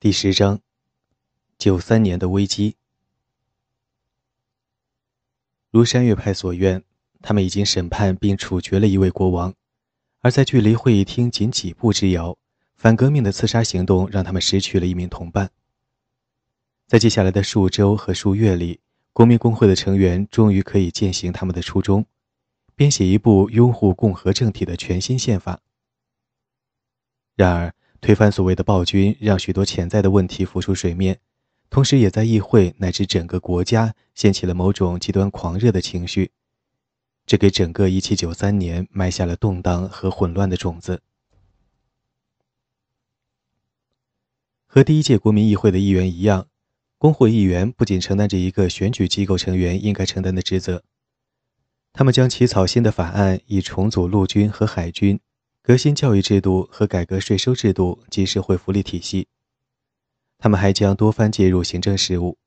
第十章，九三年的危机。如山岳派所愿，他们已经审判并处决了一位国王，而在距离会议厅仅几步之遥，反革命的刺杀行动让他们失去了一名同伴。在接下来的数周和数月里，国民工会的成员终于可以践行他们的初衷，编写一部拥护共和政体的全新宪法。然而，推翻所谓的暴君，让许多潜在的问题浮出水面，同时也在议会乃至整个国家掀起了某种极端狂热的情绪，这给整个1793年埋下了动荡和混乱的种子。和第一届国民议会的议员一样，工会议员不仅承担着一个选举机构成员应该承担的职责，他们将起草新的法案，以重组陆军和海军。革新教育制度和改革税收制度及社会福利体系，他们还将多番介入行政事务。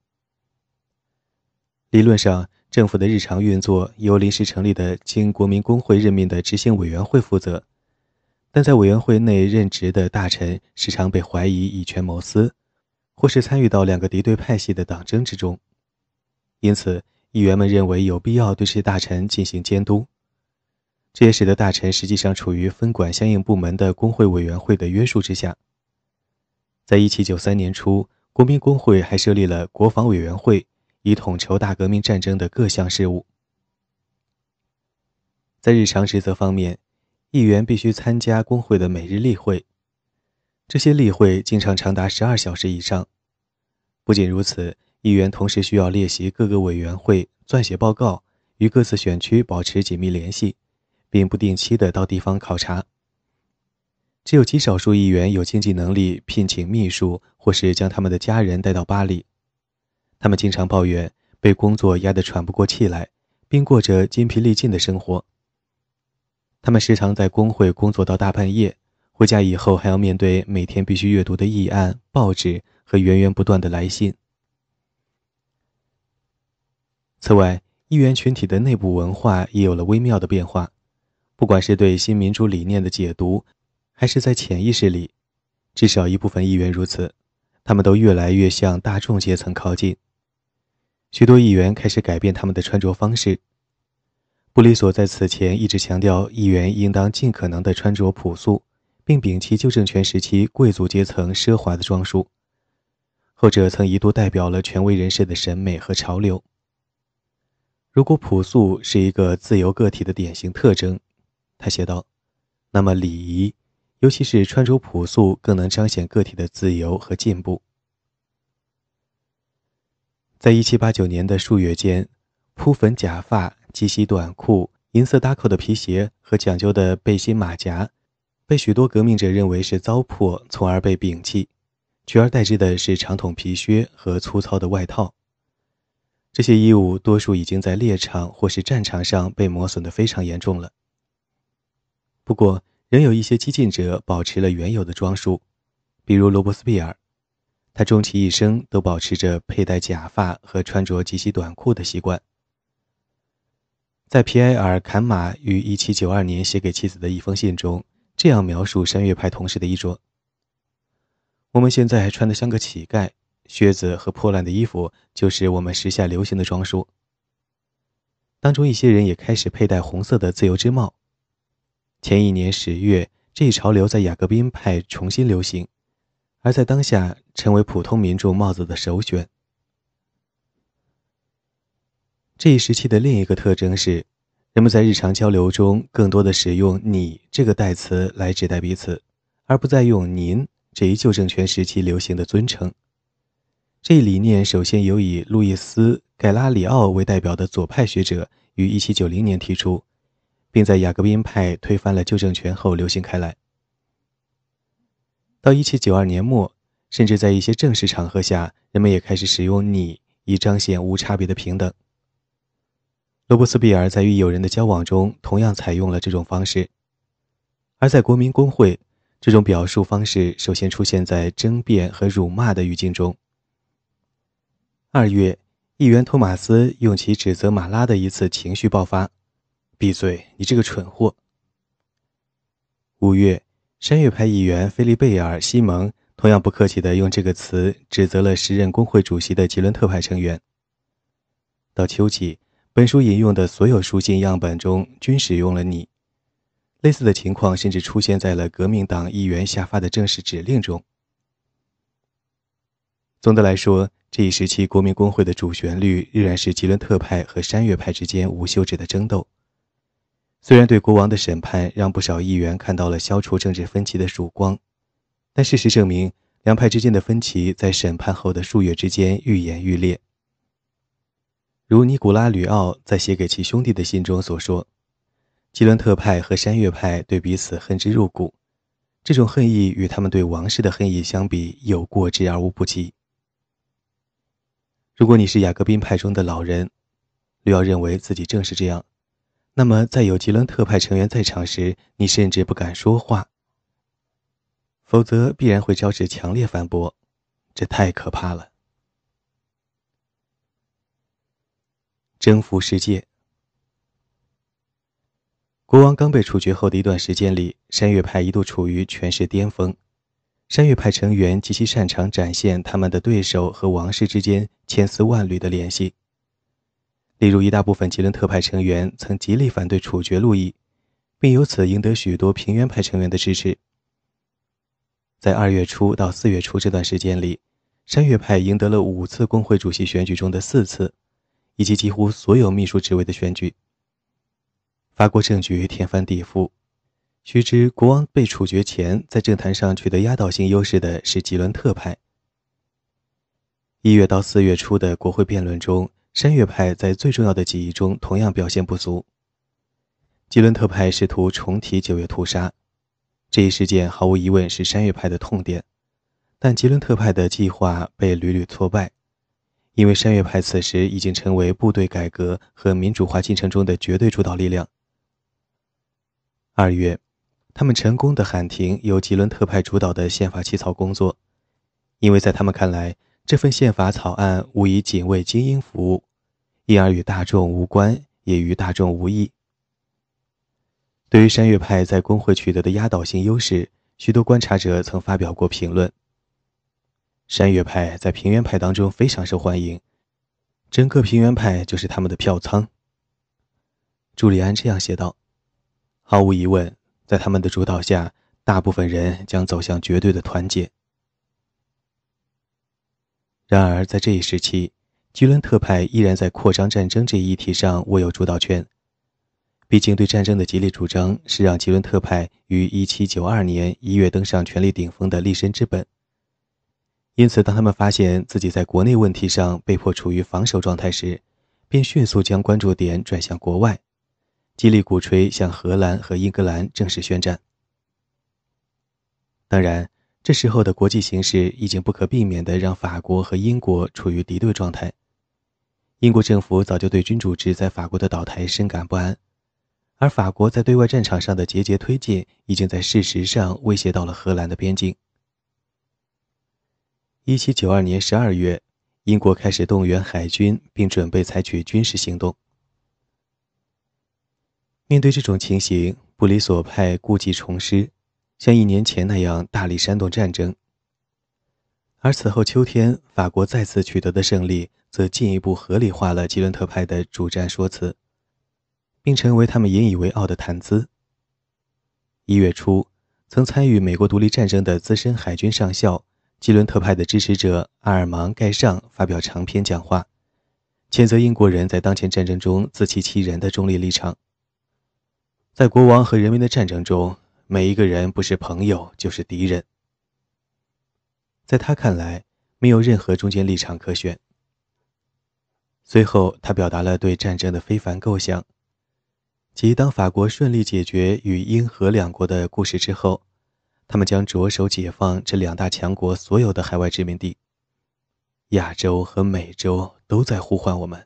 理论上，政府的日常运作由临时成立的经国民工会任命的执行委员会负责，但在委员会内任职的大臣时常被怀疑以权谋私，或是参与到两个敌对派系的党争之中，因此，议员们认为有必要对这些大臣进行监督。这也使得大臣实际上处于分管相应部门的工会委员会的约束之下。在一七九三年初，国民工会还设立了国防委员会，以统筹大革命战争的各项事务。在日常职责方面，议员必须参加工会的每日例会，这些例会经常长达十二小时以上。不仅如此，议员同时需要列席各个委员会，撰写报告，与各自选区保持紧密联系。并不定期的到地方考察。只有极少数议员有经济能力聘请秘书，或是将他们的家人带到巴黎。他们经常抱怨被工作压得喘不过气来，并过着筋疲力尽的生活。他们时常在工会工作到大半夜，回家以后还要面对每天必须阅读的议案、报纸和源源不断的来信。此外，议员群体的内部文化也有了微妙的变化。不管是对新民主理念的解读，还是在潜意识里，至少一部分议员如此，他们都越来越向大众阶层靠近。许多议员开始改变他们的穿着方式。布里索在此前一直强调，议员应当尽可能的穿着朴素，并摒弃旧政权时期贵族阶层奢华的装束。后者曾一度代表了权威人士的审美和潮流。如果朴素是一个自由个体的典型特征，他写道：“那么礼仪，尤其是穿着朴素，更能彰显个体的自由和进步。”在一七八九年的数月间，铺粉假发、及膝短裤、银色搭扣的皮鞋和讲究的背心马甲，被许多革命者认为是糟粕，从而被摒弃，取而代之的是长筒皮靴和粗糙的外套。这些衣物多数已经在猎场或是战场上被磨损得非常严重了。不过，仍有一些激进者保持了原有的装束，比如罗伯斯庇尔，他终其一生都保持着佩戴假发和穿着及膝短裤的习惯。在皮埃尔·坎马于1792年写给妻子的一封信中，这样描述山岳派同事的衣着：“我们现在穿得像个乞丐，靴子和破烂的衣服就是我们时下流行的装束。当中一些人也开始佩戴红色的自由之帽。”前一年十月，这一潮流在雅各宾派重新流行，而在当下成为普通民众帽子的首选。这一时期的另一个特征是，人们在日常交流中更多的使用“你”这个代词来指代彼此，而不再用“您”这一旧政权时期流行的尊称。这一理念首先由以路易斯·盖拉里奥为代表的左派学者于1790年提出。并在雅各宾派推翻了旧政权后流行开来。到1792年末，甚至在一些正式场合下，人们也开始使用“你”以彰显无差别的平等。罗伯斯庇尔在与友人的交往中同样采用了这种方式，而在国民工会，这种表述方式首先出现在争辩和辱骂的语境中。二月，议员托马斯用其指责马拉的一次情绪爆发。闭嘴！你这个蠢货。五月，山岳派议员菲利贝尔·西蒙同样不客气地用这个词指责了时任工会主席的吉伦特派成员。到秋季，本书引用的所有书信样本中均使用了“你”。类似的情况甚至出现在了革命党议员下发的正式指令中。总的来说，这一时期国民工会的主旋律仍然是吉伦特派和山岳派之间无休止的争斗。虽然对国王的审判让不少议员看到了消除政治分歧的曙光，但事实证明，两派之间的分歧在审判后的数月之间愈演愈烈。如尼古拉·吕奥在写给其兄弟的信中所说。吉伦特派和山岳派对彼此恨之入骨，这种恨意与他们对王室的恨意相比有过之而无不及。如果你是雅各宾派中的老人，吕奥认为自己正是这样，那么在有吉伦特派成员在场时，你甚至不敢说话，否则必然会招致强烈反驳。这太可怕了！征服世界。国王刚被处决后的一段时间里，山岳派一度处于权势巅峰。山岳派成员极其擅长展现他们的对手和王室之间千丝万缕的联系。例如，一大部分吉伦特派成员曾极力反对处决路易，并由此赢得许多平原派成员的支持。在二月初到四月初这段时间里，山岳派赢得了五次工会主席选举中的四次，以及几乎所有秘书职位的选举。法国政局天翻地覆。须知，国王被处决前，在政坛上取得压倒性优势的是吉伦特派。一月到四月初的国会辩论中，山岳派在最重要的记忆中同样表现不俗。吉伦特派试图重提九月屠杀，这一事件毫无疑问是山岳派的痛点，但吉伦特派的计划被屡屡挫败。因为山岳派此时已经成为部队改革和民主化进程中的绝对主导力量。二月，他们成功的喊停由吉伦特派主导的宪法起草工作，因为在他们看来，这份宪法草案无疑仅为精英服务，因而与大众无关，也与大众无益。对于山岳派在工会取得的压倒性优势，许多观察者曾发表过评论。山岳派在平原派当中非常受欢迎，整个平原派就是他们的票仓。朱利安这样写道。毫无疑问，在他们的主导下，大部分人将走向绝对的团结。然而，在这一时期，吉伦特派依然在扩张战争这一议题上握有主导权。毕竟，对战争的极力主张是让吉伦特派于1792年一月登上权力顶峰的立身之本。因此，当他们发现自己在国内问题上被迫处于防守状态时，便迅速将关注点转向国外。极力鼓吹向荷兰和英格兰正式宣战。当然，这时候的国际形势已经不可避免地让法国和英国处于敌对状态。英国政府早就对君主制在法国的倒台深感不安，而法国在对外战场上的节节推进，已经在事实上威胁到了荷兰的边境。一七九二年十二月，英国开始动员海军，并准备采取军事行动。面对这种情形，布里索派故技重施，像一年前那样大力煽动战争。而此后秋天，法国再次取得的胜利，则进一步合理化了吉伦特派的主战说辞，并成为他们引以为傲的谈资。一月初，曾参与美国独立战争的资深海军上校、吉伦特派的支持者阿尔芒·盖尚发表长篇讲话，谴责英国人在当前战争中自欺欺人的中立立场。在国王和人民的战争中，每一个人不是朋友就是敌人。在他看来，没有任何中间立场可选。随后，他表达了对战争的非凡构想，即当法国顺利解决与英荷两国的故事之后，他们将着手解放这两大强国所有的海外殖民地。亚洲和美洲都在呼唤我们。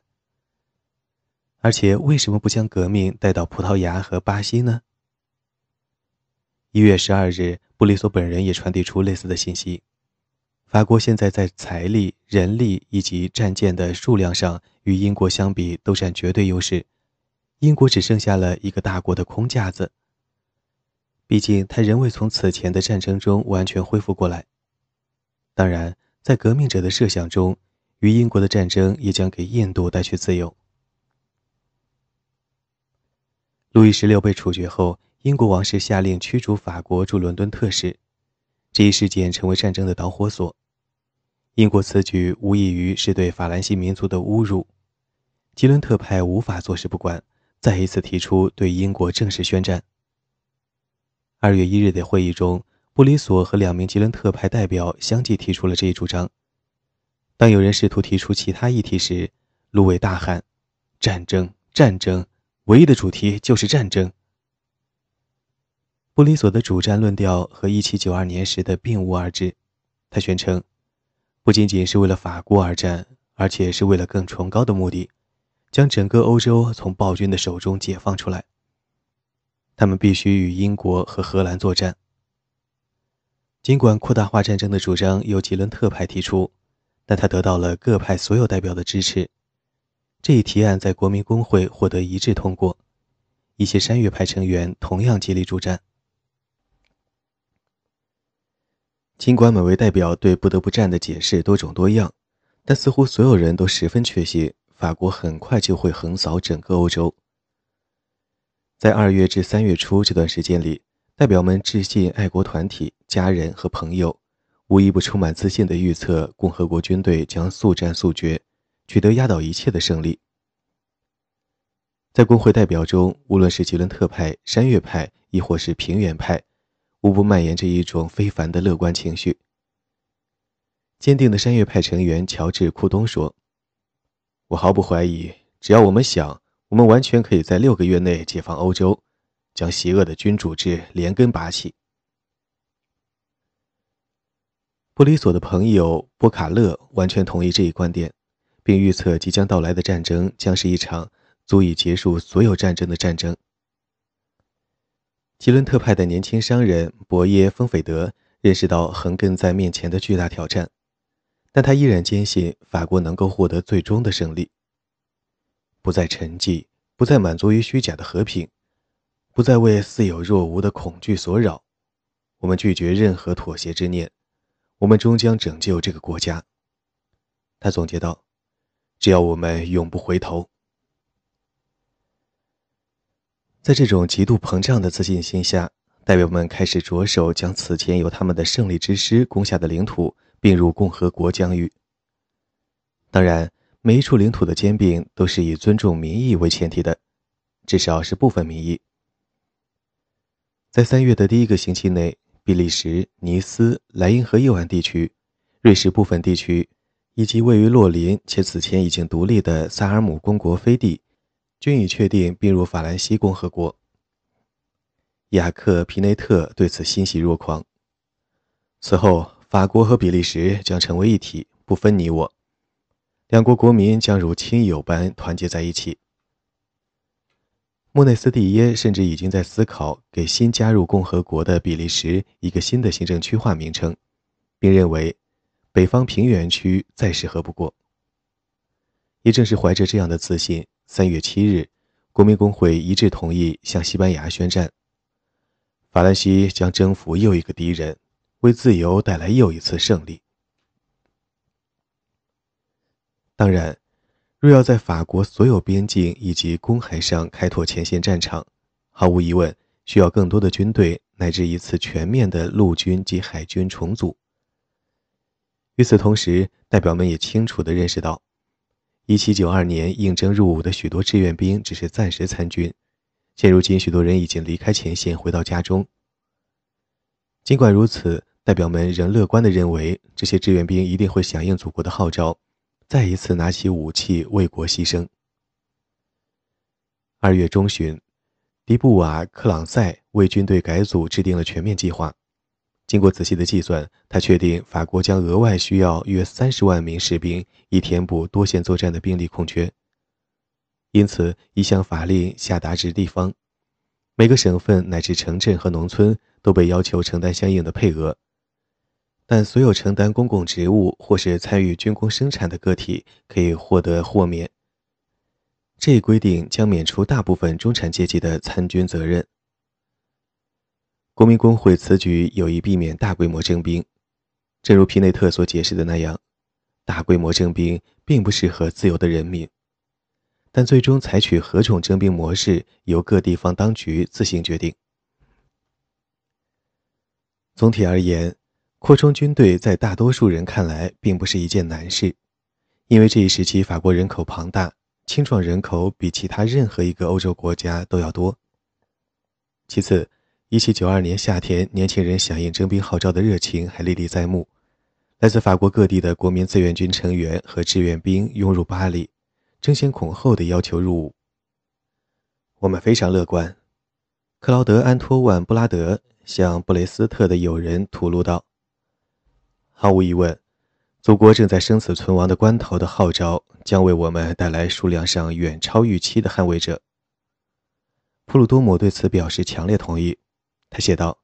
而且，为什么不将革命带到葡萄牙和巴西呢？一月十二日，布里索本人也传递出类似的信息：法国现在在财力、人力以及战舰的数量上与英国相比都占绝对优势，英国只剩下了一个大国的空架子。毕竟，他仍未从此前的战争中完全恢复过来。当然，在革命者的设想中，与英国的战争也将给印度带去自由。路易十六被处决后，英国王室下令驱逐法国驻伦敦特使，这一事件成为战争的导火索。英国此举无异于是对法兰西民族的侮辱，吉伦特派无法坐视不管，再一次提出对英国正式宣战。二月一日的会议中，布里索和两名吉伦特派代表相继提出了这一主张。当有人试图提出其他议题时，卢伟大喊：“战争，战争，唯一的主题就是战争。”布里索的主战论调和1792年时的并无二致，他宣称。不仅仅是为了法国而战，而且是为了更崇高的目的，将整个欧洲从暴君的手中解放出来。他们必须与英国和荷兰作战。尽管扩大化战争的主张由吉伦特派提出，但他得到了各派所有代表的支持。这一提案在国民公会获得一致通过，一些山岳派成员同样极力助战。尽管每位代表对不得不战的解释多种多样，但似乎所有人都十分确信法国很快就会横扫整个欧洲。在二月至三月初这段时间里，代表们致信爱国团体、家人和朋友，无一不充满自信地预测共和国军队将速战速决，取得压倒一切的胜利。在工会代表中，无论是吉伦特派、山岳派，亦或是平原派。无不蔓延着一种非凡的乐观情绪。坚定的山岳派成员乔治·库东说：“我毫不怀疑，只要我们想，我们完全可以在六个月内解放欧洲，将邪恶的君主制连根拔起。”布里索的朋友波卡勒完全同意这一观点，并预测即将到来的战争将是一场足以结束所有战争的战争。吉伦特派的年轻商人博耶·丰斐德认识到横亘在面前的巨大挑战，但他依然坚信法国能够获得最终的胜利。不再沉寂，不再满足于虚假的和平，不再为似有若无的恐惧所扰，我们拒绝任何妥协之念，我们终将拯救这个国家。他总结道：“只要我们永不回头。”在这种极度膨胀的自信心下，代表们开始着手将此前由他们的胜利之师攻下的领土并入共和国疆域。当然，每一处领土的兼并都是以尊重民意为前提的，至少是部分民意。在三月的第一个星期内，比利时、尼斯、莱茵河右岸地区、瑞士部分地区，以及位于洛林且此前已经独立的萨尔姆公国飞地。均已确定并入法兰西共和国。雅克·皮内特对此欣喜若狂。此后，法国和比利时将成为一体，不分你我，两国国民将如亲友般团结在一起。莫内斯蒂耶甚至已经在思考给新加入共和国的比利时一个新的行政区划名称，并认为北方平原区再适合不过。也正是怀着这样的自信。三月七日，国民公会一致同意向西班牙宣战。法兰西将征服又一个敌人，为自由带来又一次胜利。当然，若要在法国所有边境以及公海上开拓前线战场，毫无疑问需要更多的军队乃至一次全面的陆军及海军重组。与此同时，代表们也清楚地认识到。一七九二年应征入伍的许多志愿兵只是暂时参军，现如今许多人已经离开前线，回到家中。尽管如此，代表们仍乐观地认为，这些志愿兵一定会响应祖国的号召，再一次拿起武器为国牺牲。二月中旬，迪布瓦·克朗塞为军队改组制定了全面计划。经过仔细的计算，他确定法国将额外需要约三十万名士兵，以填补多线作战的兵力空缺。因此，一项法令下达至地方，每个省份乃至城镇和农村都被要求承担相应的配额。但所有承担公共职务或是参与军工生产的个体可以获得豁免。这一规定将免除大部分中产阶级的参军责任。国民工会此举有意避免大规模征兵，正如皮内特所解释的那样，大规模征兵并不适合自由的人民。但最终采取何种征兵模式，由各地方当局自行决定。总体而言，扩充军队在大多数人看来并不是一件难事，因为这一时期法国人口庞大，青壮人口比其他任何一个欧洲国家都要多。其次，1792年夏天，年轻人响应征兵号召的热情还历历在目。来自法国各地的国民志愿军成员和志愿兵涌入巴黎，争先恐后的要求入伍。我们非常乐观，克劳德·安托万·布拉德向布雷斯特的友人吐露道：“毫无疑问，祖国正在生死存亡的关头的号召将为我们带来数量上远超预期的捍卫者。”普鲁多姆对此表示强烈同意。他写道：“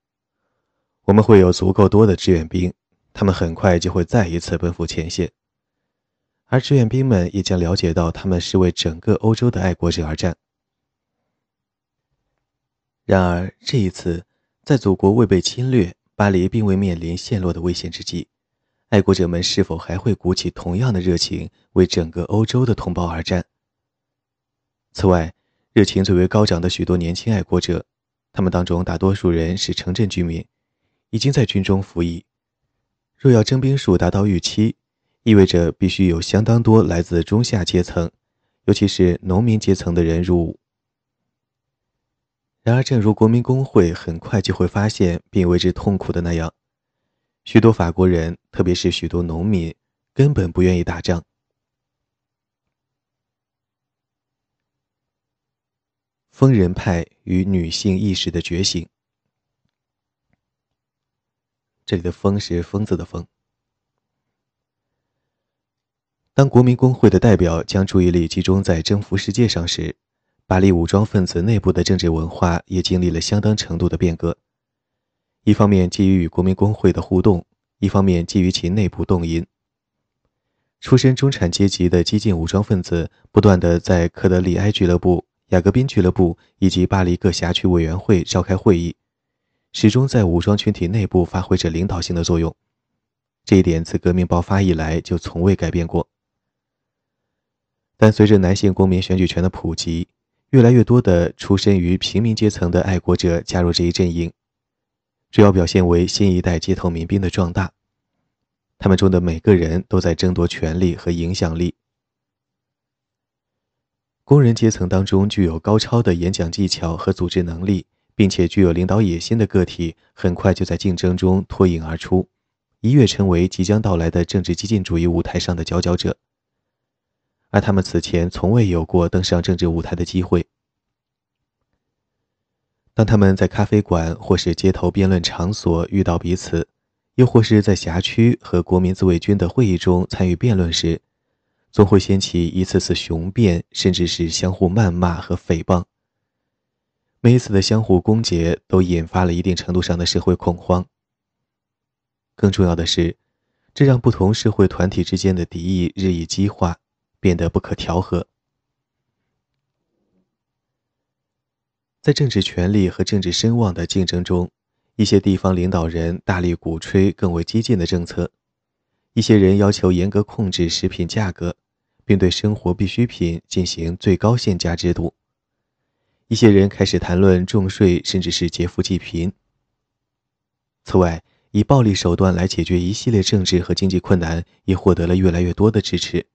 我们会有足够多的志愿兵。”他们很快就会再一次奔赴前线，而志愿兵们也将了解到，他们是为整个欧洲的爱国者而战。然而，这一次，在祖国未被侵略、巴黎并未面临陷落的危险之际，爱国者们是否还会鼓起同样的热情，为整个欧洲的同胞而战？此外，热情最为高涨的许多年轻爱国者，他们当中大多数人是城镇居民，已经在军中服役。若要征兵数达到预期，意味着必须有相当多来自中下阶层，尤其是农民阶层的人入伍。然而，正如国民工会很快就会发现并为之痛苦的那样，许多法国人，特别是许多农民，根本不愿意打仗。疯人派与女性意识的觉醒。这里的“疯”是疯子的“疯”。当国民工会的代表将注意力集中在征服世界上时，巴黎武装分子内部的政治文化也经历了相当程度的变革。一方面基于与国民工会的互动，一方面基于其内部动因。出身中产阶级的激进武装分子不断地在科德里埃俱乐部、雅各宾俱乐部以及巴黎各辖区委员会召开会议。始终在武装群体内部发挥着领导性的作用，这一点自革命爆发以来就从未改变过。但随着男性公民选举权的普及，越来越多的出身于平民阶层的爱国者加入这一阵营，主要表现为新一代街头民兵的壮大。他们中的每个人都在争夺权力和影响力。工人阶层当中具有高超的演讲技巧和组织能力。并且具有领导野心的个体，很快就在竞争中脱颖而出，一跃成为即将到来的政治激进主义舞台上的佼佼者。而他们此前从未有过登上政治舞台的机会。当他们在咖啡馆或是街头辩论场所遇到彼此，又或是在辖区和国民自卫军的会议中参与辩论时，总会掀起一次次雄辩，甚至是相互谩骂和诽谤。每一次的相互攻讦都引发了一定程度上的社会恐慌。更重要的是，这让不同社会团体之间的敌意日益激化，变得不可调和。在政治权力和政治声望的竞争中，一些地方领导人大力鼓吹更为激进的政策，一些人要求严格控制食品价格，并对生活必需品进行最高限价制度。一些人开始谈论重税，甚至是劫富济贫。此外，以暴力手段来解决一系列政治和经济困难，也获得了越来越多的支持。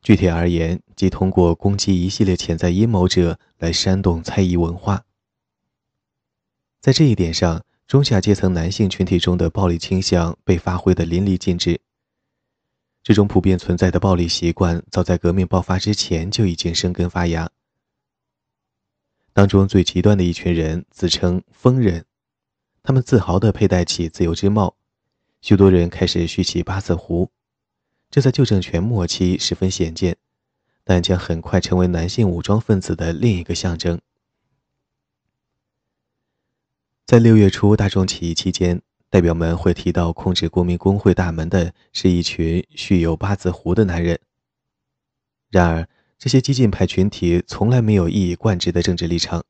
具体而言，即通过攻击一系列潜在阴谋者来煽动猜疑文化。在这一点上，中下阶层男性群体中的暴力倾向被发挥得淋漓尽致。这种普遍存在的暴力习惯，早在革命爆发之前就已经生根发芽。当中最极端的一群人自称疯人，他们自豪地佩戴起自由之帽，许多人开始蓄起八字胡，这在旧政权末期十分鲜见，但将很快成为男性武装分子的另一个象征。在六月初大众起义期间，代表们会提到控制国民工会大门的是一群蓄有八字胡的男人。然而这些激进派群体从来没有一以贯之的政治立场，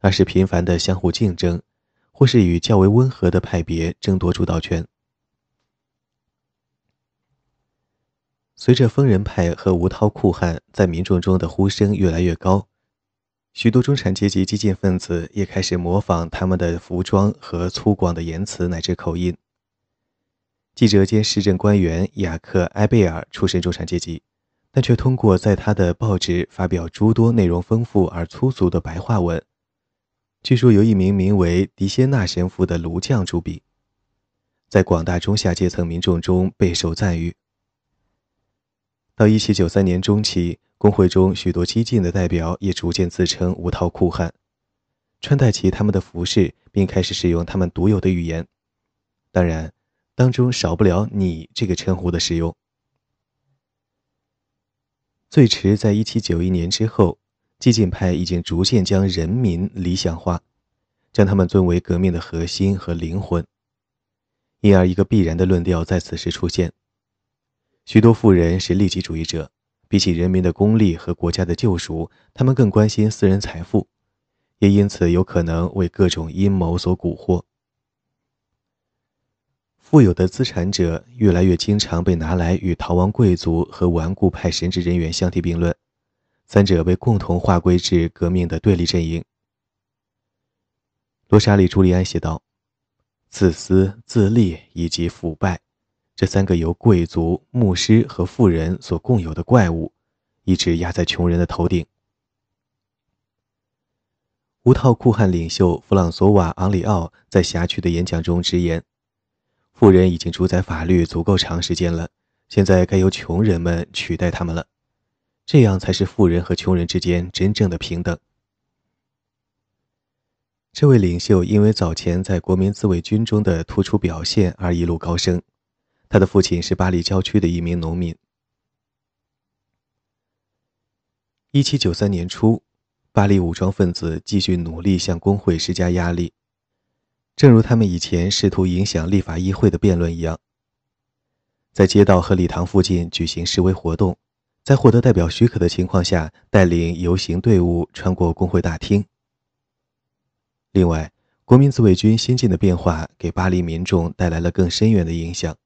而是频繁的相互竞争，或是与较为温和的派别争夺主导权。随着疯人派和吴涛酷汉在民众中的呼声越来越高。许多中产阶级激进分子也开始模仿他们的服装和粗犷的言辞乃至口音。记者兼市政官员雅克·埃贝尔出身中产阶级，但却通过在他的报纸发表诸多内容丰富而粗俗的白话文。据说由一名名为迪谢纳神父的炉匠主笔，在广大中下阶层民众中备受赞誉。到1793年中期，工会中许多激进的代表也逐渐自称无套酷汉，穿戴起他们的服饰，并开始使用他们独有的语言。当然。当中少不了“你”这个称呼的使用。最迟在1791年之后，激进派已经逐渐将人民理想化，将他们尊为革命的核心和灵魂。因而，一个必然的论调在此时出现：许多富人是利己主义者，比起人民的功利和国家的救赎，他们更关心私人财富，也因此有可能为各种阴谋所蛊惑。富有的资产者越来越经常被拿来与逃亡贵族和顽固派神职人员相提并论，三者被共同划归至革命的对立阵营。罗莎莉·朱利安写道：“自私、自利以及腐败，这三个由贵族、牧师和富人所共有的怪物，一直压在穷人的头顶。”无套酷汉领袖弗朗索瓦·昂里奥在辖区的演讲中直言。富人已经主宰法律足够长时间了，现在该由穷人们取代他们了，这样才是富人和穷人之间真正的平等。这位领袖因为早前在国民自卫军中的突出表现而一路高升，他的父亲是巴黎郊区的一名农民。一七九三年初，巴黎武装分子继续努力向工会施加压力。正如他们以前试图影响立法议会的辩论一样，在街道和礼堂附近举行示威活动，在获得代表许可的情况下，带领游行队伍穿过工会大厅。另外，国民自卫军新进的变化给巴黎民众带来了更深远的影响。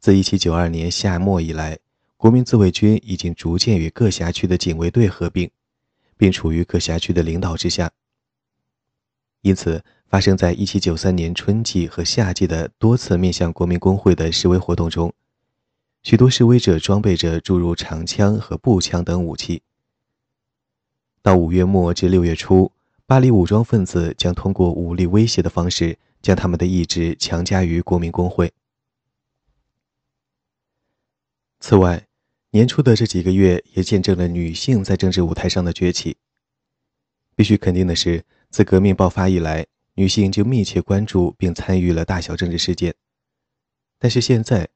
自1792年夏末以来，国民自卫军已经逐渐与各辖区的警卫队合并，并处于各辖区的领导之下，因此。发生在1793年春季和夏季的多次面向国民工会的示威活动中，许多示威者装备着诸如长枪和步枪等武器。到五月末至六月初，巴黎武装分子将通过武力威胁的方式，将他们的意志强加于国民工会。此外，年初的这几个月也见证了女性在政治舞台上的崛起。必须肯定的是，自革命爆发以来，女性就密切关注并参与了大小政治事件，但是现在，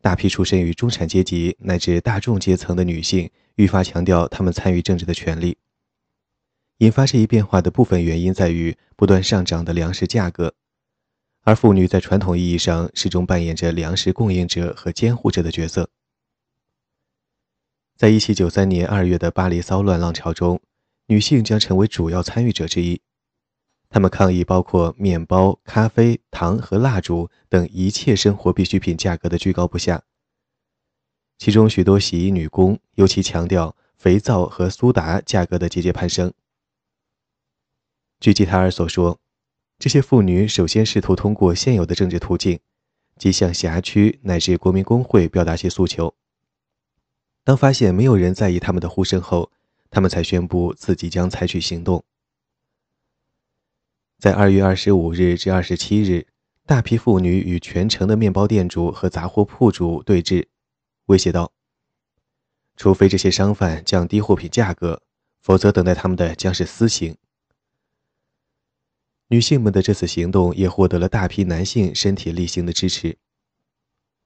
大批出身于中产阶级乃至大众阶层的女性愈发强调她们参与政治的权利。引发这一变化的部分原因在于不断上涨的粮食价格，而妇女在传统意义上始终扮演着粮食供应者和监护者的角色。在1793年2月的巴黎骚乱浪潮中，女性将成为主要参与者之一。他们抗议包括面包、咖啡、糖和蜡烛等一切生活必需品价格的居高不下。其中许多洗衣女工尤其强调肥皂和苏打价格的节节攀升。据吉塔尔所说，这些妇女首先试图通过现有的政治途径，即向辖区乃至国民工会表达其诉求。当发现没有人在意他们的呼声后，他们才宣布自己将采取行动。在二月二十五日至二十七日，大批妇女与全城的面包店主和杂货铺主对峙，威胁道：“除非这些商贩降低货品价格，否则等待他们的将是私刑。”女性们的这次行动也获得了大批男性身体力行的支持。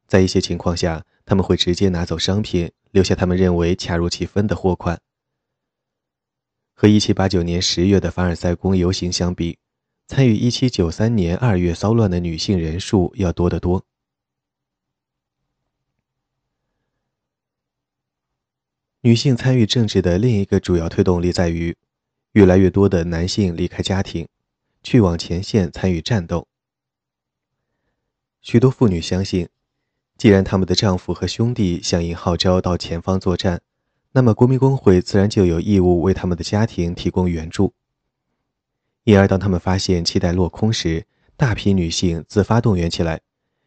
在一些情况下，他们会直接拿走商品，留下他们认为恰如其分的货款。和一七八九年十月的凡尔赛宫游行相比，参与1793年2月骚乱的女性人数要多得多。女性参与政治的另一个主要推动力在于，越来越多的男性离开家庭，去往前线参与战斗。许多妇女相信，既然他们的丈夫和兄弟响应号召到前方作战，那么国民工会自然就有义务为他们的家庭提供援助。因而，当他们发现期待落空时，大批女性自发动员起来，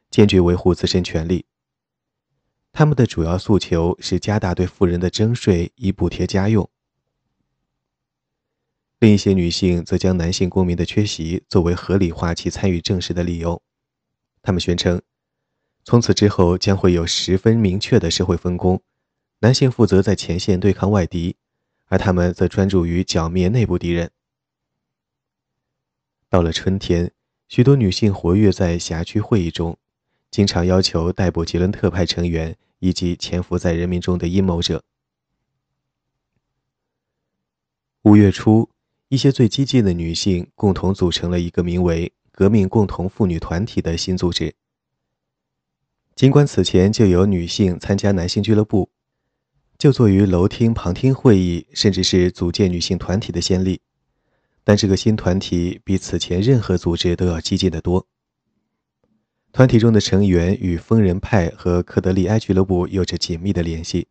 坚决维护自身权利。他们的主要诉求是加大对富人的征税，以补贴家用。另一些女性则将男性公民的缺席作为合理化其参与政事的理由。他们宣称，从此之后将会有十分明确的社会分工：男性负责在前线对抗外敌，而他们则专注于剿灭内部敌人。到了春天，许多女性活跃在辖区会议中，经常要求逮捕吉伦特派成员以及潜伏在人民中的阴谋者。五月初。一些最激进的女性共同组成了一个名为“革命共同妇女团体”的新组织。尽管此前就有女性参加男性俱乐部，就坐于楼厅旁听会议，甚至是组建女性团体的先例，但这个新团体比此前任何组织都要激进得多。团体中的成员与疯人派和克德利埃俱乐部有着紧密的联系，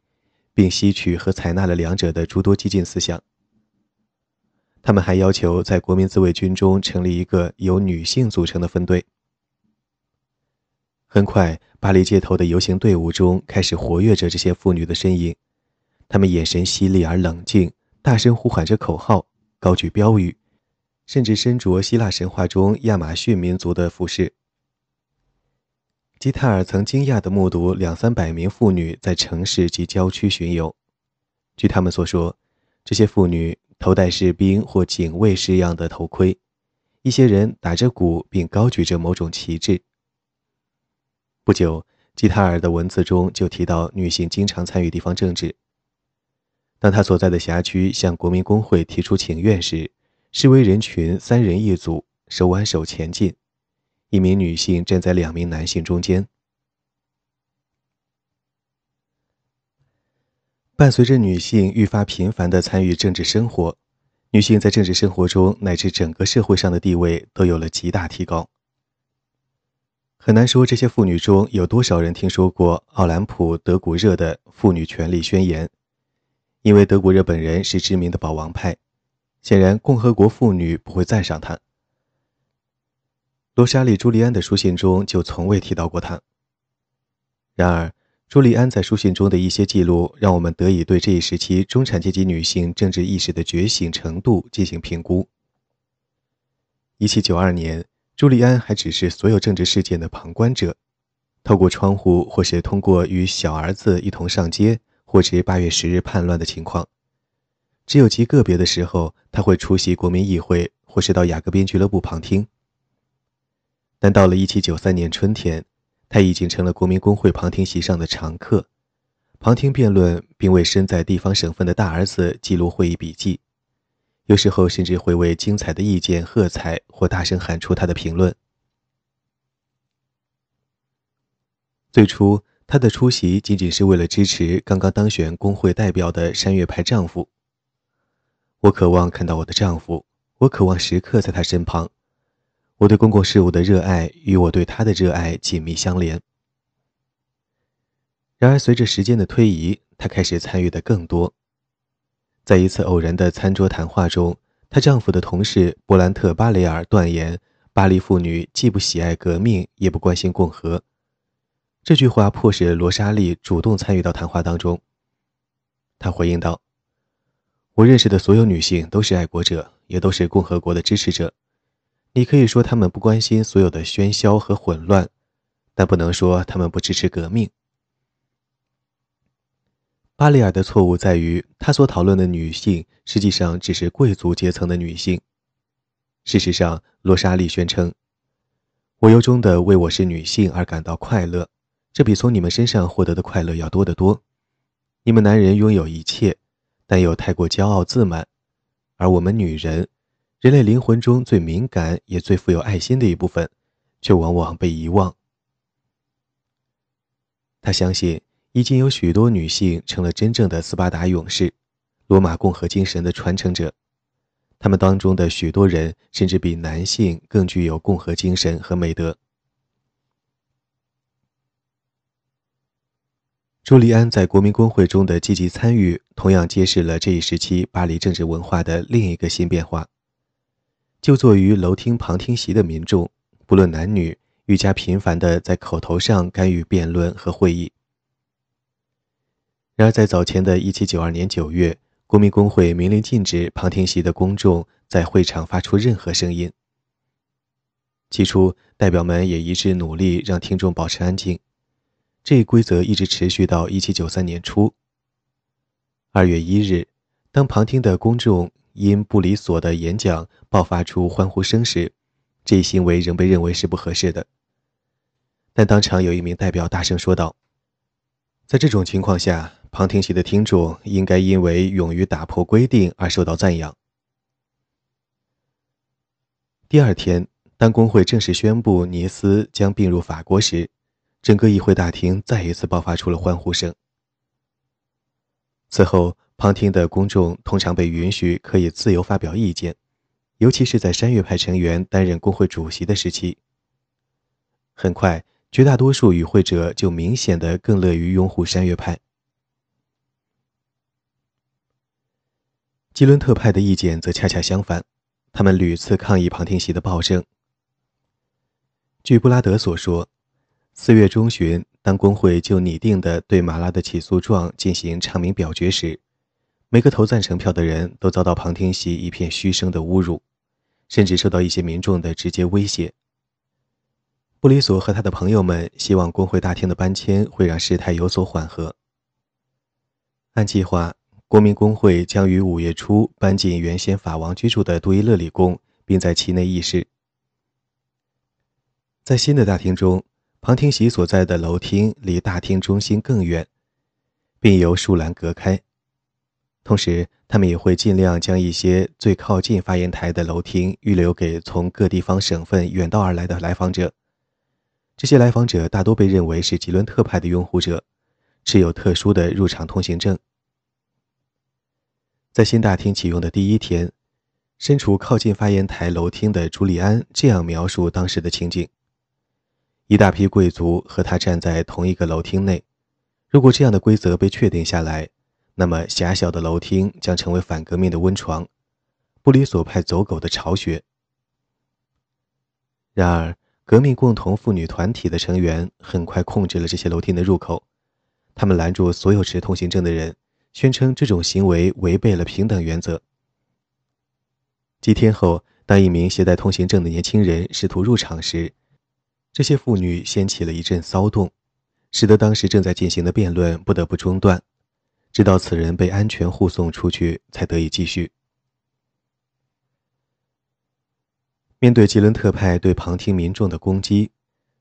并吸取和采纳了两者的诸多激进思想。他们还要求在国民自卫军中成立一个由女性组成的分队。很快，巴黎街头的游行队伍中开始活跃着这些妇女的身影，她们眼神犀利而冷静，大声呼喊着口号，高举标语，甚至身着希腊神话中亚马逊民族的服饰。吉泰尔曾惊讶地目睹两三百名妇女在城市及郊区巡游。据他们所说，这些妇女。头戴士兵或警卫式样的头盔，一些人打着鼓并高举着某种旗帜。不久，吉塔尔的文字中就提到女性经常参与地方政治。当他所在的辖区向国民工会提出请愿时，示威人群三人一组，手挽手前进，一名女性站在两名男性中间。伴随着女性愈发频繁地参与政治生活，女性在政治生活中乃至整个社会上的地位都有了极大提高。很难说这些妇女中有多少人听说过奥兰普·德古热的《妇女权利宣言》，因为德古热本人是知名的保王派，显然共和国妇女不会赞赏他。罗莎莉·朱利安的书信中就从未提到过他。然而。朱利安在书信中的一些记录，让我们得以对这一时期中产阶级女性政治意识的觉醒程度进行评估。1792年，朱利安还只是所有政治事件的旁观者，透过窗户，或是通过与小儿子一同上街，或是8月10日叛乱的情况。只有极个别的时候，他会出席国民议会，或是到雅各宾俱乐部旁听。但到了1793年春天，他已经成了国民工会旁听席上的常客，旁听辩论，并为身在地方省份的大儿子记录会议笔记，有时候甚至会为精彩的意见喝彩或大声喊出他的评论。最初，他的出席仅仅是为了支持刚刚当选工会代表的山岳派丈夫。我渴望看到我的丈夫，我渴望时刻在他身旁。我对公共事务的热爱与我对他的热爱紧密相连。然而，随着时间的推移，他开始参与的更多。在一次偶然的餐桌谈话中，她丈夫的同事波兰特·巴雷尔断言：“巴黎妇女既不喜爱革命，也不关心共和。”这句话迫使罗莎莉主动参与到谈话当中。她回应道：“我认识的所有女性都是爱国者，也都是共和国的支持者。”你可以说他们不关心所有的喧嚣和混乱，但不能说他们不支持革命。巴里尔的错误在于，他所讨论的女性实际上只是贵族阶层的女性。事实上，罗莎莉宣称：“我由衷的为我是女性而感到快乐，这比从你们身上获得的快乐要多得多。你们男人拥有一切，但又太过骄傲自满，而我们女人。”人类灵魂中最敏感也最富有爱心的一部分，却往往被遗忘。他相信，已经有许多女性成了真正的斯巴达勇士，罗马共和精神的传承者。他们当中的许多人，甚至比男性更具有共和精神和美德。朱利安在国民工会中的积极参与，同样揭示了这一时期巴黎政治文化的另一个新变化。就坐于楼厅旁听席的民众，不论男女，愈加频繁地在口头上干预辩论和会议。然而，在早前的一七九二年九月，国民工会明令禁止旁听席的公众在会场发出任何声音。起初，代表们也一致努力让听众保持安静。这一规则一直持续到1793年初。二月一日，当旁听的公众因布里索的演讲爆发出欢呼声时，这一行为仍被认为是不合适的。但当场有一名代表大声说道：“在这种情况下，旁听席的听众应该因为勇于打破规定而受到赞扬。”第二天，当工会正式宣布尼斯将并入法国时，整个议会大厅再一次爆发出了欢呼声。此后，旁听的公众通常被允许可以自由发表意见，尤其是在山岳派成员担任工会主席的时期。很快，绝大多数与会者就明显的更乐于拥护山岳派。吉伦特派的意见则恰恰相反，他们屡次抗议旁听席的暴政。据布拉德所说。四月中旬，当工会就拟定的对马拉的起诉状进行唱名表决时，每个投赞成票的人都遭到旁听席一片嘘声的侮辱，甚至受到一些民众的直接威胁。布里索和他的朋友们希望工会大厅的搬迁会让事态有所缓和。按计划，国民工会将于五月初搬进原先法王居住的杜伊勒里宫，并在其内议事。在新的大厅中。旁听席所在的楼厅离大厅中心更远，并由树栏隔开。同时，他们也会尽量将一些最靠近发言台的楼厅预留给从各地方省份远道而来的来访者。这些来访者大多被认为是吉伦特派的拥护者，持有特殊的入场通行证。在新大厅启用的第一天，身处靠近发言台楼厅的朱利安这样描述当时的情景。一大批贵族和他站在同一个楼厅内。如果这样的规则被确定下来，那么狭小的楼厅将成为反革命的温床，布里索派走狗的巢穴。然而，革命共同妇女团体的成员很快控制了这些楼厅的入口。他们拦住所有持通行证的人，宣称这种行为违背了平等原则。几天后，当一名携带通行证的年轻人试图入场时，这些妇女掀起了一阵骚动，使得当时正在进行的辩论不得不中断，直到此人被安全护送出去，才得以继续。面对吉伦特派对旁听民众的攻击，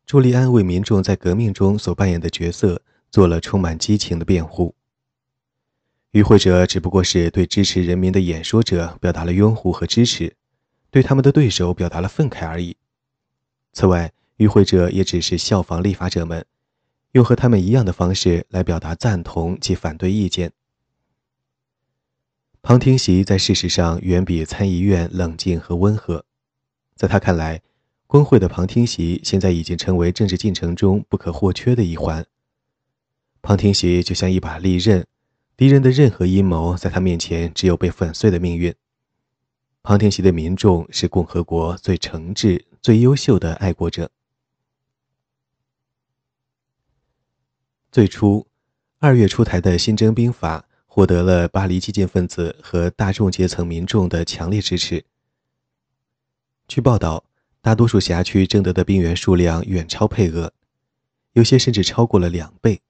朱利安为民众在革命中所扮演的角色做了充满激情的辩护。与会者只不过是对支持人民的演说者表达了拥护和支持，对他们的对手表达了愤慨而已。此外，与会者也只是效仿立法者们，用和他们一样的方式来表达赞同及反对意见。旁听席在事实上远比参议院冷静和温和，在他看来，工会的旁听席现在已经成为政治进程中不可或缺的一环。旁听席就像一把利刃，敌人的任何阴谋在他面前只有被粉碎的命运。旁听席的民众是共和国最诚挚、最优秀的爱国者。最初，二月出台的新征兵法获得了巴黎激进分子和大众阶层民众的强烈支持。据报道，大多数辖区征得的兵员数量远超配额，有些甚至超过了两倍。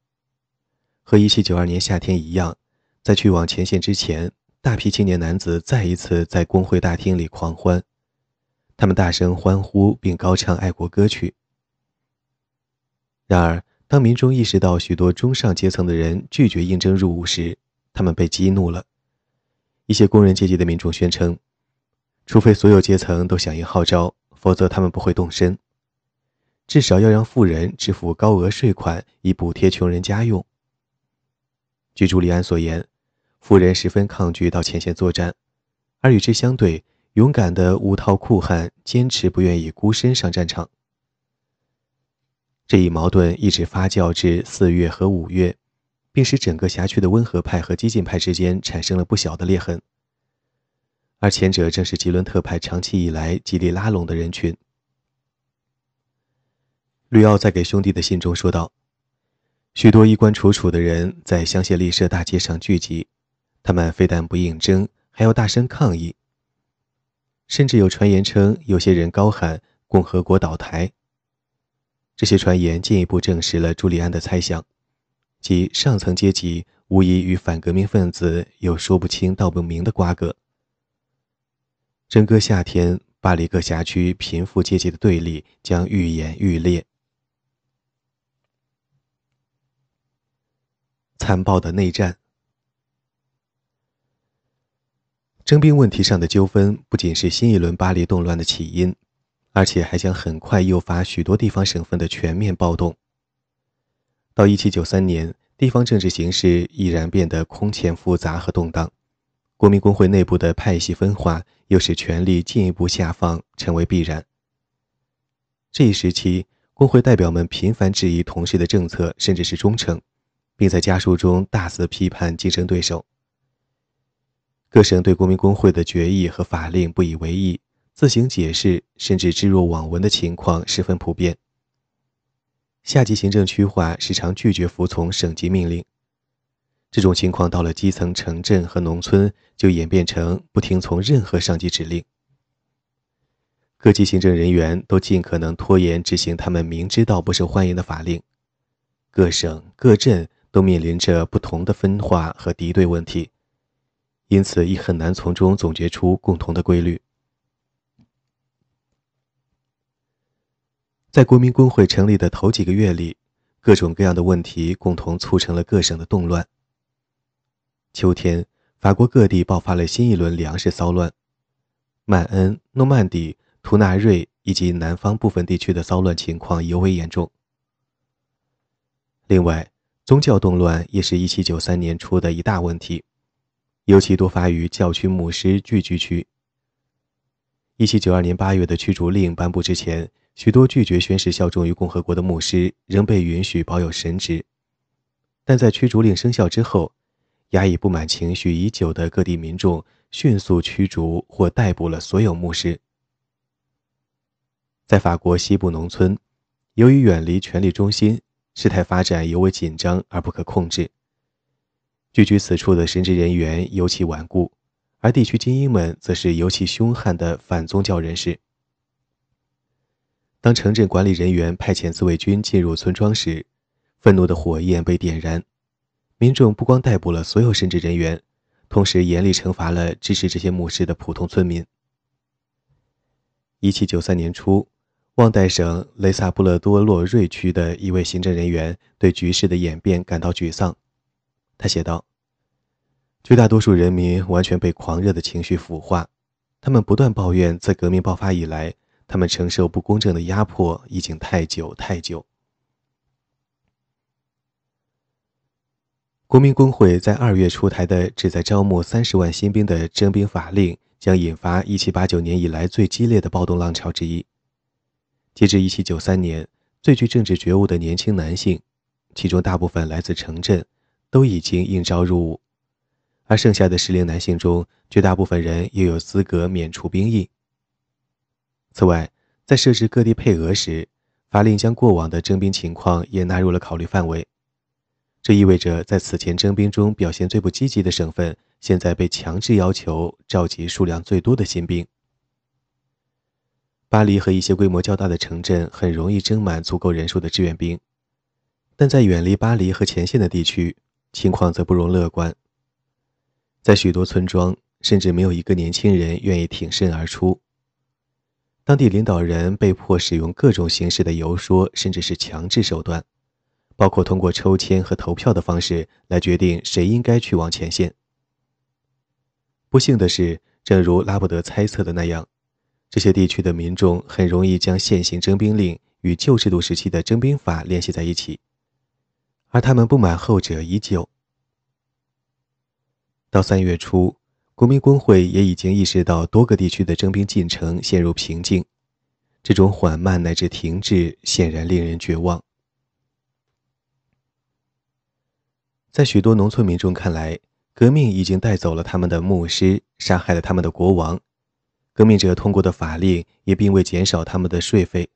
和1792年夏天一样，在去往前线之前，大批青年男子再一次在工会大厅里狂欢，他们大声欢呼并高唱爱国歌曲。然而，当民众意识到许多中上阶层的人拒绝应征入伍时，他们被激怒了。一些工人阶级的民众宣称，除非所有阶层都响应号召，否则他们不会动身。至少要让富人支付高额税款以补贴穷人家用。据朱利安所言，富人十分抗拒到前线作战，而与之相对，勇敢的无套酷汉坚持不愿意孤身上战场。这一矛盾一直发酵至四月和五月，并使整个辖区的温和派和激进派之间产生了不小的裂痕。而前者正是吉伦特派长期以来极力拉拢的人群。吕奥在给兄弟的信中说道：“许多衣冠楚楚的人在香榭丽舍大街上聚集，他们非但不应征，还要大声抗议。甚至有传言称，有些人高喊‘共和国倒台’。这些传言进一步证实了朱利安的猜想。”即上层阶级无疑与反革命分子有说不清道不明的瓜葛。整个夏天，巴黎各辖区贫富阶级的对立将愈演愈烈。残暴的内战，征兵问题上的纠纷不仅是新一轮巴黎动乱的起因，而且还将很快诱发许多地方省份的全面暴动。到一七九三年，地方政治形势已然变得空前复杂和动荡，国民工会内部的派系分化又使权力进一步下放成为必然。这一时期，工会代表们频繁质疑同事的政策，甚至是忠诚，并在家书中大肆批判竞争对手。各省对国民工会的决议和法令不以为意，自行解释，甚至置若罔闻的情况十分普遍。下级行政区划时常拒绝服从省级命令，这种情况到了基层城镇和农村，就演变成不听从任何上级指令。各级行政人员都尽可能拖延执行他们明知道不受欢迎的法令。各省各镇都面临着不同的分化和敌对问题，因此亦很难从中总结出共同的规律。在国民工会成立的头几个月里，各种各样的问题共同促成了各省的动乱。秋天，法国各地爆发了新一轮粮食骚乱，曼恩、诺曼底、图纳瑞以及南方部分地区的骚乱情况尤为严重。另外，宗教动乱也是一七九三年初的一大问题，尤其多发于教区牧师聚居区。一七九二年八月的驱逐令颁布之前。许多拒绝宣誓效忠于共和国的牧师仍被允许保有神职，但在驱逐令生效之后，压抑不满情绪已久的各地民众迅速驱逐或逮捕了所有牧师。在法国西部农村，由于远离权力中心，事态发展尤为紧张而不可控制。聚居此处的神职人员尤其顽固，而地区精英们则是尤其凶悍的反宗教人士。当城镇管理人员派遣自卫军进入村庄时，愤怒的火焰被点燃。民众不光逮捕了所有神职人员，同时严厉惩罚了支持这些牧师的普通村民。一七九三年初，旺代省雷萨布勒多洛瑞区的一位行政人员对局势的演变感到沮丧。他写道：“绝大多数人民完全被狂热的情绪腐化，他们不断抱怨，自革命爆发以来。”他们承受不公正的压迫已经太久太久。国民工会在二月出台的旨在招募三十万新兵的征兵法令，将引发一七八九年以来最激烈的暴动浪潮之一。截至一七九三年，最具政治觉悟的年轻男性，其中大部分来自城镇，都已经应招入伍，而剩下的适龄男性中，绝大部分人又有资格免除兵役。此外，在设置各地配额时，法令将过往的征兵情况也纳入了考虑范围。这意味着，在此前征兵中表现最不积极的省份，现在被强制要求召集数量最多的新兵。巴黎和一些规模较大的城镇很容易征满足够人数的志愿兵，但在远离巴黎和前线的地区，情况则不容乐观。在许多村庄，甚至没有一个年轻人愿意挺身而出。当地领导人被迫使用各种形式的游说，甚至是强制手段，包括通过抽签和投票的方式来决定谁应该去往前线。不幸的是，正如拉布德猜测的那样，这些地区的民众很容易将现行征兵令与旧制度时期的征兵法联系在一起，而他们不满后者已久。到三月初。国民工会也已经意识到多个地区的征兵进程陷入瓶颈，这种缓慢乃至停滞显然令人绝望。在许多农村民众看来，革命已经带走了他们的牧师，杀害了他们的国王。革命者通过的法令也并未减少他们的税费，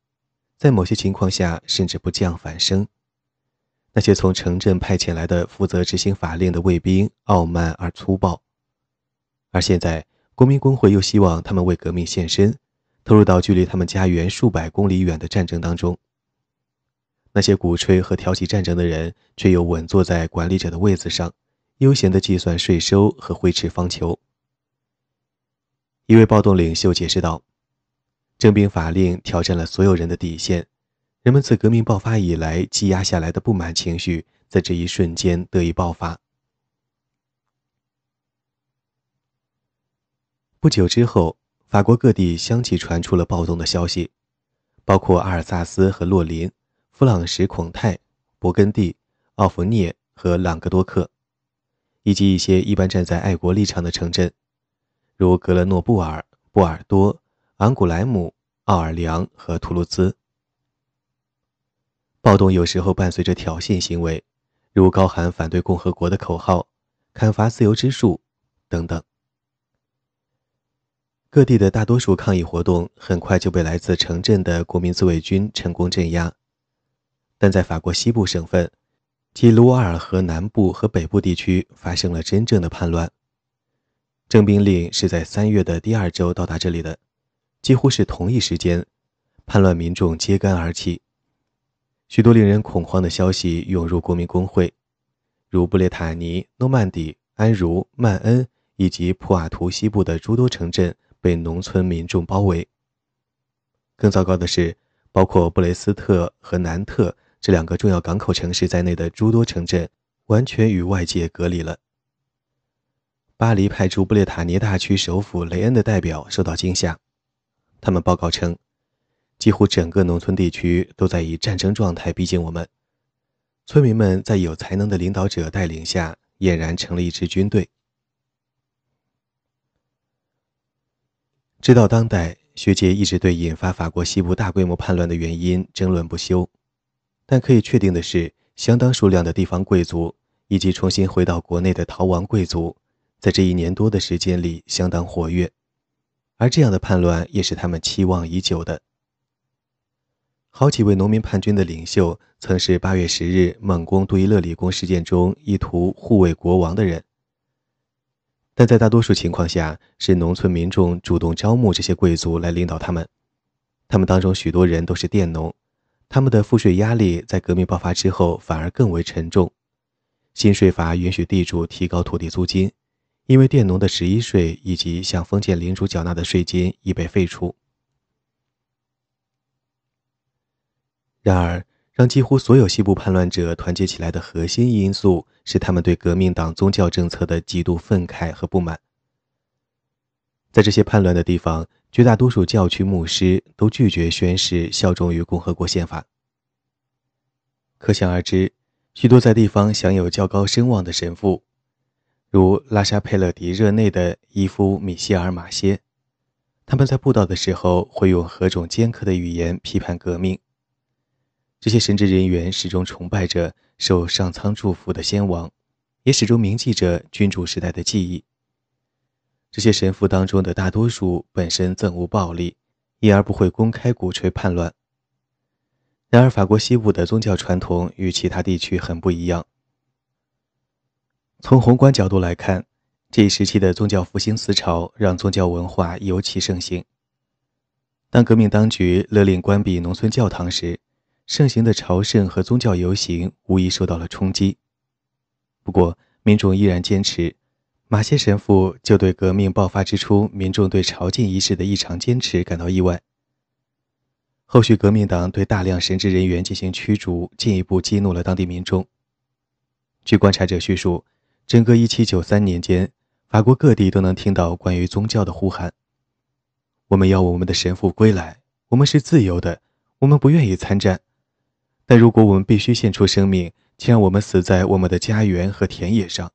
在某些情况下甚至不降反升。那些从城镇派遣来的负责执行法令的卫兵傲慢而粗暴，而现在国民工会又希望他们为革命献身，投入到距离他们家园数百公里远的战争当中。那些鼓吹和挑起战争的人，却又稳坐在管理者的位子上，悠闲地计算税收和挥斥方遒。一位暴动领袖解释道：“征兵法令挑战了所有人的底线，人们自革命爆发以来积压下来的不满情绪，在这一瞬间得以爆发。”不久之后，法国各地相继传出了暴动的消息，包括阿尔萨斯和洛林、弗朗什孔泰、勃艮第、奥弗涅和朗格多克，以及一些一般站在爱国立场的城镇。如格勒诺布尔、波尔多、昂古莱姆、奥尔良和图卢兹。暴动有时候伴随着挑衅行为，如高喊反对共和国的口号、砍伐自由之树等等。各地的大多数抗议活动很快就被来自城镇的国民自卫军成功镇压，但在法国西部省份，即卢瓦尔河南部和北部地区发生了真正的叛乱。征兵令是在三月的第二周到达这里的，几乎是同一时间，叛乱民众揭竿而起。许多令人恐慌的消息涌入国民工会，如布列塔尼、诺曼底、安茹、曼恩以及普瓦图西部的诸多城镇被农村民众包围。更糟糕的是，包括布雷斯特和南特这两个重要港口城市在内的诸多城镇，完全与外界隔离了。巴黎派出布列塔尼大区首府雷恩的代表受到惊吓，他们报告称，几乎整个农村地区都在以战争状态逼近我们。村民们在有才能的领导者带领下，俨然成了一支军队。直到当代，学界一直对引发法国西部大规模叛乱的原因争论不休，但可以确定的是，相当数量的地方贵族以及重新回到国内的逃亡贵族。在这一年多的时间里，相当活跃，而这样的叛乱也是他们期望已久的。好几位农民叛军的领袖曾是八月十日猛攻杜伊勒里宫事件中意图护卫国王的人，但在大多数情况下，是农村民众主动招募这些贵族来领导他们。他们当中许多人都是佃农，他们的赋税压力在革命爆发之后反而更为沉重。新税法允许地主提高土地租金。因为佃农的十一税以及向封建领主缴纳的税金已被废除。然而，让几乎所有西部叛乱者团结起来的核心因素是他们对革命党宗教政策的极度愤慨和不满。在这些叛乱的地方，绝大多数教区牧师都拒绝宣誓效忠于共和国宪法。可想而知，许多在地方享有较高声望的神父。如拉沙佩勒迪热内的伊夫米歇尔马歇，他们在布道的时候会用何种尖刻的语言批判革命。这些神职人员始终崇拜着受上苍祝福的先王，也始终铭记着君主时代的记忆。这些神父当中的大多数本身憎恶暴力，因而不会公开鼓吹叛乱。然而，法国西部的宗教传统与其他地区很不一样。从宏观角度来看，这一时期的宗教复兴思潮让宗教文化尤其盛行。当革命当局勒令关闭农村教堂时，盛行的朝圣和宗教游行无疑受到了冲击。不过，民众依然坚持。马歇神父就对革命爆发之初民众对朝觐仪式的异常坚持感到意外。后续，革命党对大量神职人员进行驱逐，进一步激怒了当地民众。据观察者叙述。整个1793年间，法国各地都能听到关于宗教的呼喊：“我们要我们的神父归来，我们是自由的，我们不愿意参战。但如果我们必须献出生命，请让我们死在我们的家园和田野上。”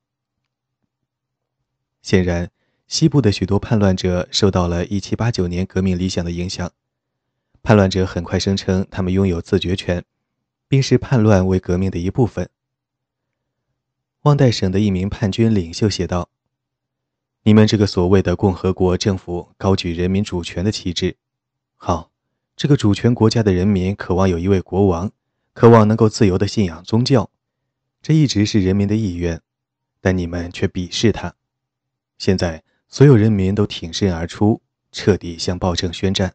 显然，西部的许多叛乱者受到了1789年革命理想的影响。叛乱者很快声称他们拥有自决权，并视叛乱为革命的一部分。旺代省的一名叛军领袖写道：“你们这个所谓的共和国政府高举人民主权的旗帜，好，这个主权国家的人民渴望有一位国王，渴望能够自由的信仰宗教，这一直是人民的意愿，但你们却鄙视他。现在所有人民都挺身而出，彻底向暴政宣战。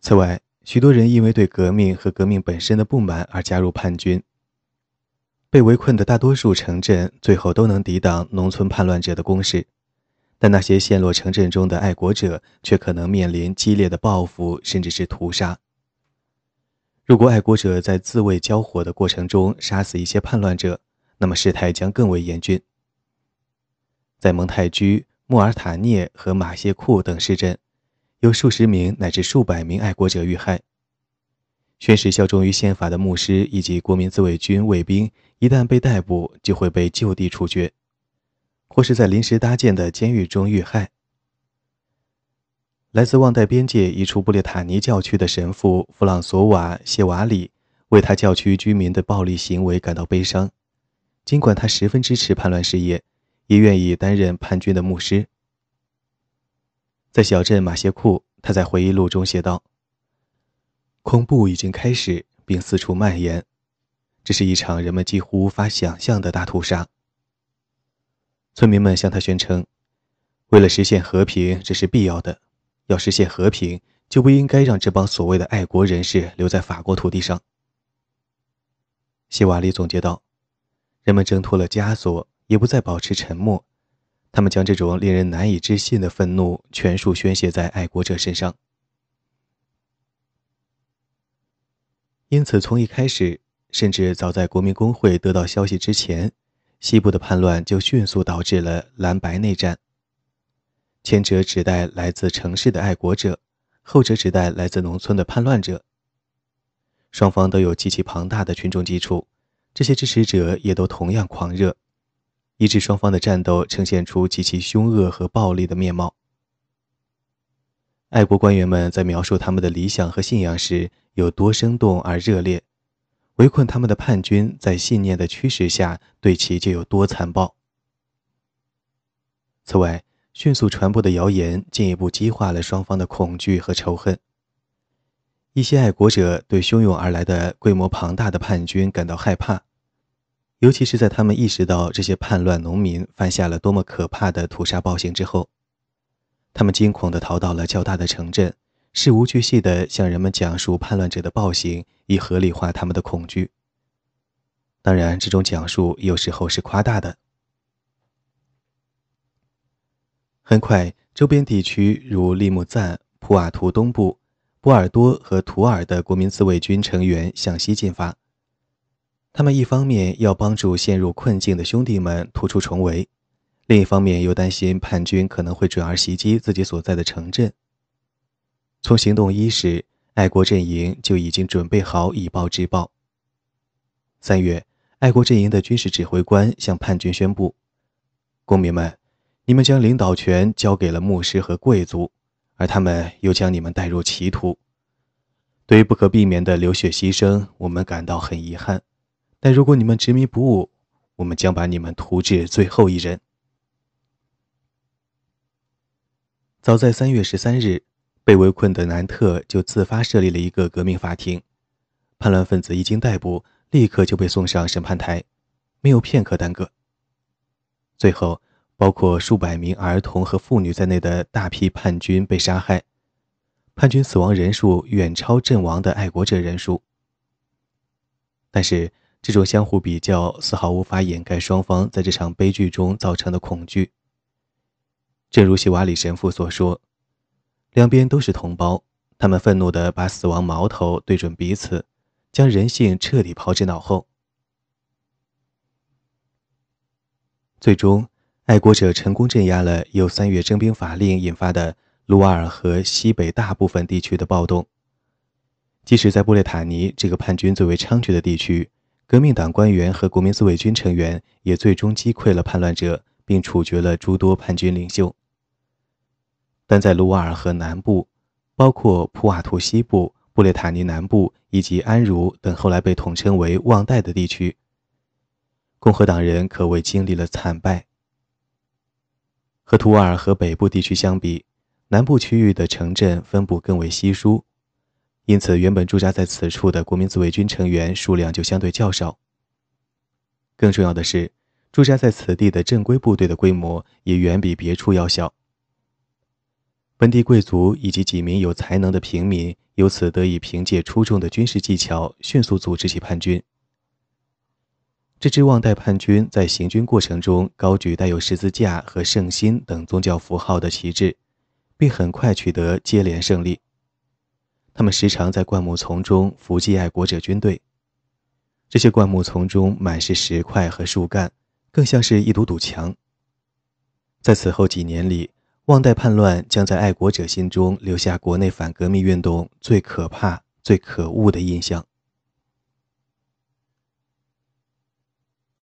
此外，许多人因为对革命和革命本身的不满而加入叛军。”被围困的大多数城镇最后都能抵挡农村叛乱者的攻势，但那些陷落城镇中的爱国者却可能面临激烈的报复，甚至是屠杀。如果爱国者在自卫交火的过程中杀死一些叛乱者，那么事态将更为严峻。在蒙泰居、穆尔塔涅和马谢库等市镇，有数十名乃至数百名爱国者遇害。宣誓效忠于宪法的牧师以及国民自卫军卫兵，一旦被逮捕，就会被就地处决，或是在临时搭建的监狱中遇害。来自旺代边界一处布列塔尼教区的神父弗朗索瓦·谢瓦里为他教区居民的暴力行为感到悲伤，尽管他十分支持叛乱事业，也愿意担任叛军的牧师。在小镇马歇库，他在回忆录中写道。恐怖已经开始，并四处蔓延。这是一场人们几乎无法想象的大屠杀。村民们向他宣称：“为了实现和平，这是必要的。要实现和平，就不应该让这帮所谓的爱国人士留在法国土地上。”希瓦里总结道：“人们挣脱了枷锁，也不再保持沉默。他们将这种令人难以置信的愤怒全数宣泄在爱国者身上。”因此，从一开始，甚至早在国民工会得到消息之前，西部的叛乱就迅速导致了蓝白内战。前者指代来自城市的爱国者，后者指代来自农村的叛乱者。双方都有极其庞大的群众基础，这些支持者也都同样狂热，以致双方的战斗呈现出极其凶恶和暴力的面貌。爱国官员们在描述他们的理想和信仰时有多生动而热烈，围困他们的叛军在信念的驱使下对其就有多残暴。此外，迅速传播的谣言进一步激化了双方的恐惧和仇恨。一些爱国者对汹涌而来的规模庞大的叛军感到害怕，尤其是在他们意识到这些叛乱农民犯下了多么可怕的屠杀暴行之后。他们惊恐地逃到了较大的城镇，事无巨细地向人们讲述叛乱者的暴行，以合理化他们的恐惧。当然，这种讲述有时候是夸大的。很快，周边地区如利木赞、普瓦图东部、波尔多和图尔的国民自卫军成员向西进发。他们一方面要帮助陷入困境的兄弟们突出重围。另一方面，又担心叛军可能会转而袭击自己所在的城镇。从行动伊始，爱国阵营就已经准备好以暴制暴。三月，爱国阵营的军事指挥官向叛军宣布：“公民们，你们将领导权交给了牧师和贵族，而他们又将你们带入歧途。对于不可避免的流血牺牲，我们感到很遗憾。但如果你们执迷不悟，我们将把你们屠至最后一人。”早在三月十三日，被围困的南特就自发设立了一个革命法庭。叛乱分子一经逮捕，立刻就被送上审判台，没有片刻耽搁。最后，包括数百名儿童和妇女在内的大批叛军被杀害，叛军死亡人数远超阵亡的爱国者人数。但是，这种相互比较丝毫无法掩盖双方在这场悲剧中造成的恐惧。正如希瓦里神父所说，两边都是同胞，他们愤怒地把死亡矛头对准彼此，将人性彻底抛之脑后。最终，爱国者成功镇压了由三月征兵法令引发的卢瓦尔河西北大部分地区的暴动。即使在布列塔尼这个叛军最为猖獗的地区，革命党官员和国民自卫军成员也最终击溃了叛乱者，并处决了诸多叛军领袖。但在卢瓦尔河南部，包括普瓦图西部、布列塔尼南部以及安茹等后来被统称为旺代的地区。共和党人可谓经历了惨败。和图尔和北部地区相比，南部区域的城镇分布更为稀疏，因此原本驻扎在此处的国民自卫军成员数量就相对较少。更重要的是，驻扎在此地的正规部队的规模也远比别处要小。本地贵族以及几名有才能的平民由此得以凭借出众的军事技巧，迅速组织起叛军。这支旺代叛军在行军过程中高举带有十字架和圣心等宗教符号的旗帜，并很快取得接连胜利。他们时常在灌木丛中伏击爱国者军队，这些灌木丛中满是石块和树干，更像是一堵堵墙。在此后几年里，旺代叛乱将在爱国者心中留下国内反革命运动最可怕、最可恶的印象。